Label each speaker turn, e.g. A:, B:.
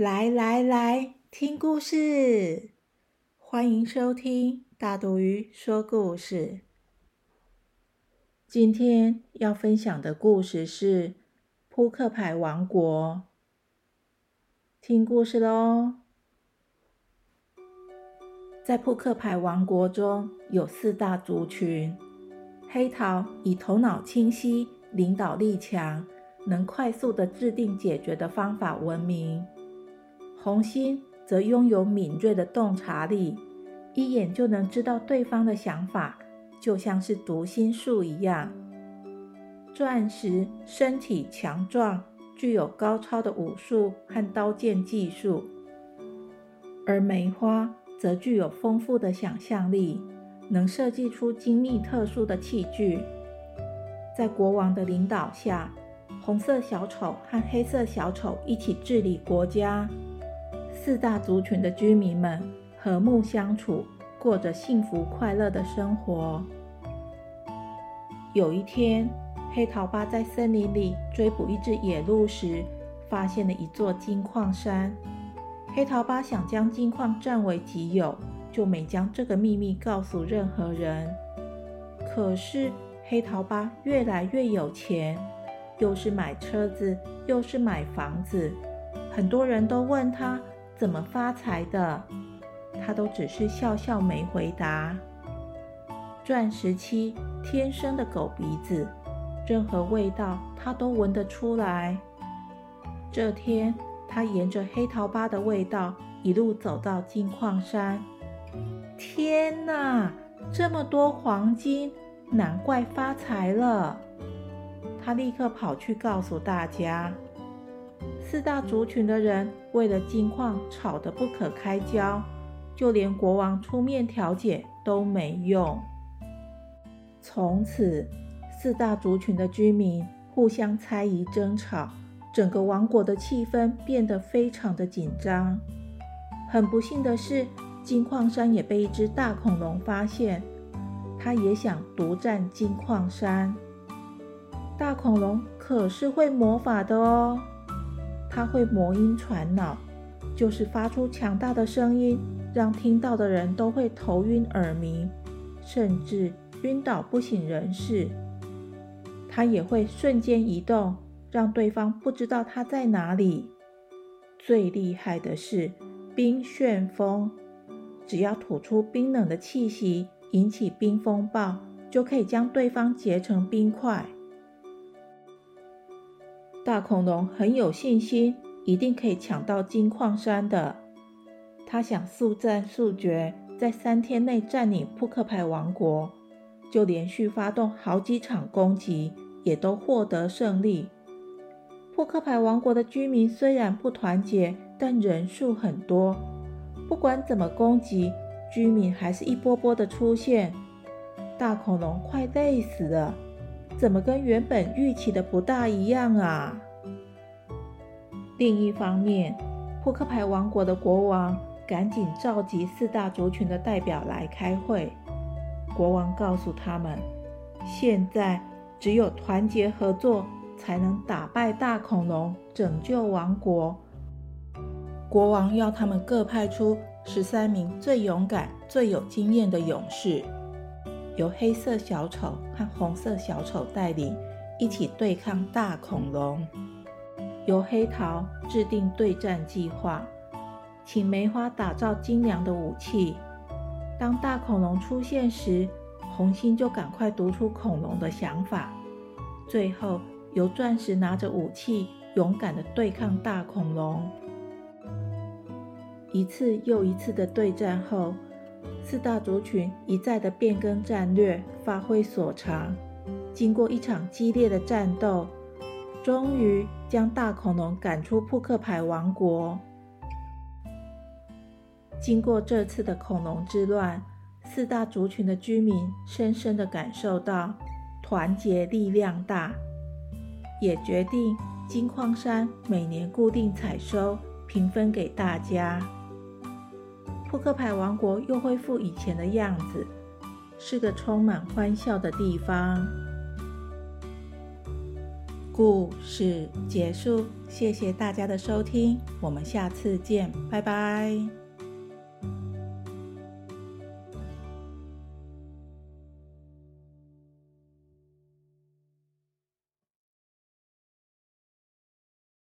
A: 来来来，听故事！欢迎收听大肚鱼说故事。今天要分享的故事是《扑克牌王国》。听故事喽！在扑克牌王国中有四大族群：黑桃以头脑清晰、领导力强、能快速的制定解决的方法闻名。红心则拥有敏锐的洞察力，一眼就能知道对方的想法，就像是读心术一样。钻石身体强壮，具有高超的武术和刀剑技术，而梅花则具有丰富的想象力，能设计出精密特殊的器具。在国王的领导下，红色小丑和黑色小丑一起治理国家。四大族群的居民们和睦相处，过着幸福快乐的生活。有一天，黑桃八在森林里追捕一只野鹿时，发现了一座金矿山。黑桃八想将金矿占为己有，就没将这个秘密告诉任何人。可是，黑桃八越来越有钱，又是买车子，又是买房子，很多人都问他。怎么发财的？他都只是笑笑没回答。钻石七天生的狗鼻子，任何味道他都闻得出来。这天，他沿着黑桃八的味道一路走到金矿山。天哪，这么多黄金，难怪发财了！他立刻跑去告诉大家。四大族群的人为了金矿吵得不可开交，就连国王出面调解都没用。从此，四大族群的居民互相猜疑、争吵，整个王国的气氛变得非常的紧张。很不幸的是，金矿山也被一只大恐龙发现，它也想独占金矿山。大恐龙可是会魔法的哦。它会魔音传脑，就是发出强大的声音，让听到的人都会头晕耳鸣，甚至晕倒不省人事。它也会瞬间移动，让对方不知道它在哪里。最厉害的是冰旋风，只要吐出冰冷的气息，引起冰风暴，就可以将对方结成冰块。大恐龙很有信心，一定可以抢到金矿山的。他想速战速决，在三天内占领扑克牌王国，就连续发动好几场攻击，也都获得胜利。扑克牌王国的居民虽然不团结，但人数很多，不管怎么攻击，居民还是一波波的出现。大恐龙快累死了。怎么跟原本预期的不大一样啊？另一方面，扑克牌王国的国王赶紧召集四大族群的代表来开会。国王告诉他们，现在只有团结合作，才能打败大恐龙，拯救王国。国王要他们各派出十三名最勇敢、最有经验的勇士。由黑色小丑和红色小丑带领，一起对抗大恐龙。由黑桃制定对战计划，请梅花打造精良的武器。当大恐龙出现时，红心就赶快读出恐龙的想法。最后，由钻石拿着武器，勇敢地对抗大恐龙。一次又一次的对战后。四大族群一再的变更战略，发挥所长。经过一场激烈的战斗，终于将大恐龙赶出扑克牌王国。经过这次的恐龙之乱，四大族群的居民深深的感受到团结力量大，也决定金矿山每年固定采收，平分给大家。扑克牌王国又恢复以前的样子，是个充满欢笑的地方。故事结束，谢谢大家的收听，我们下次见，拜拜。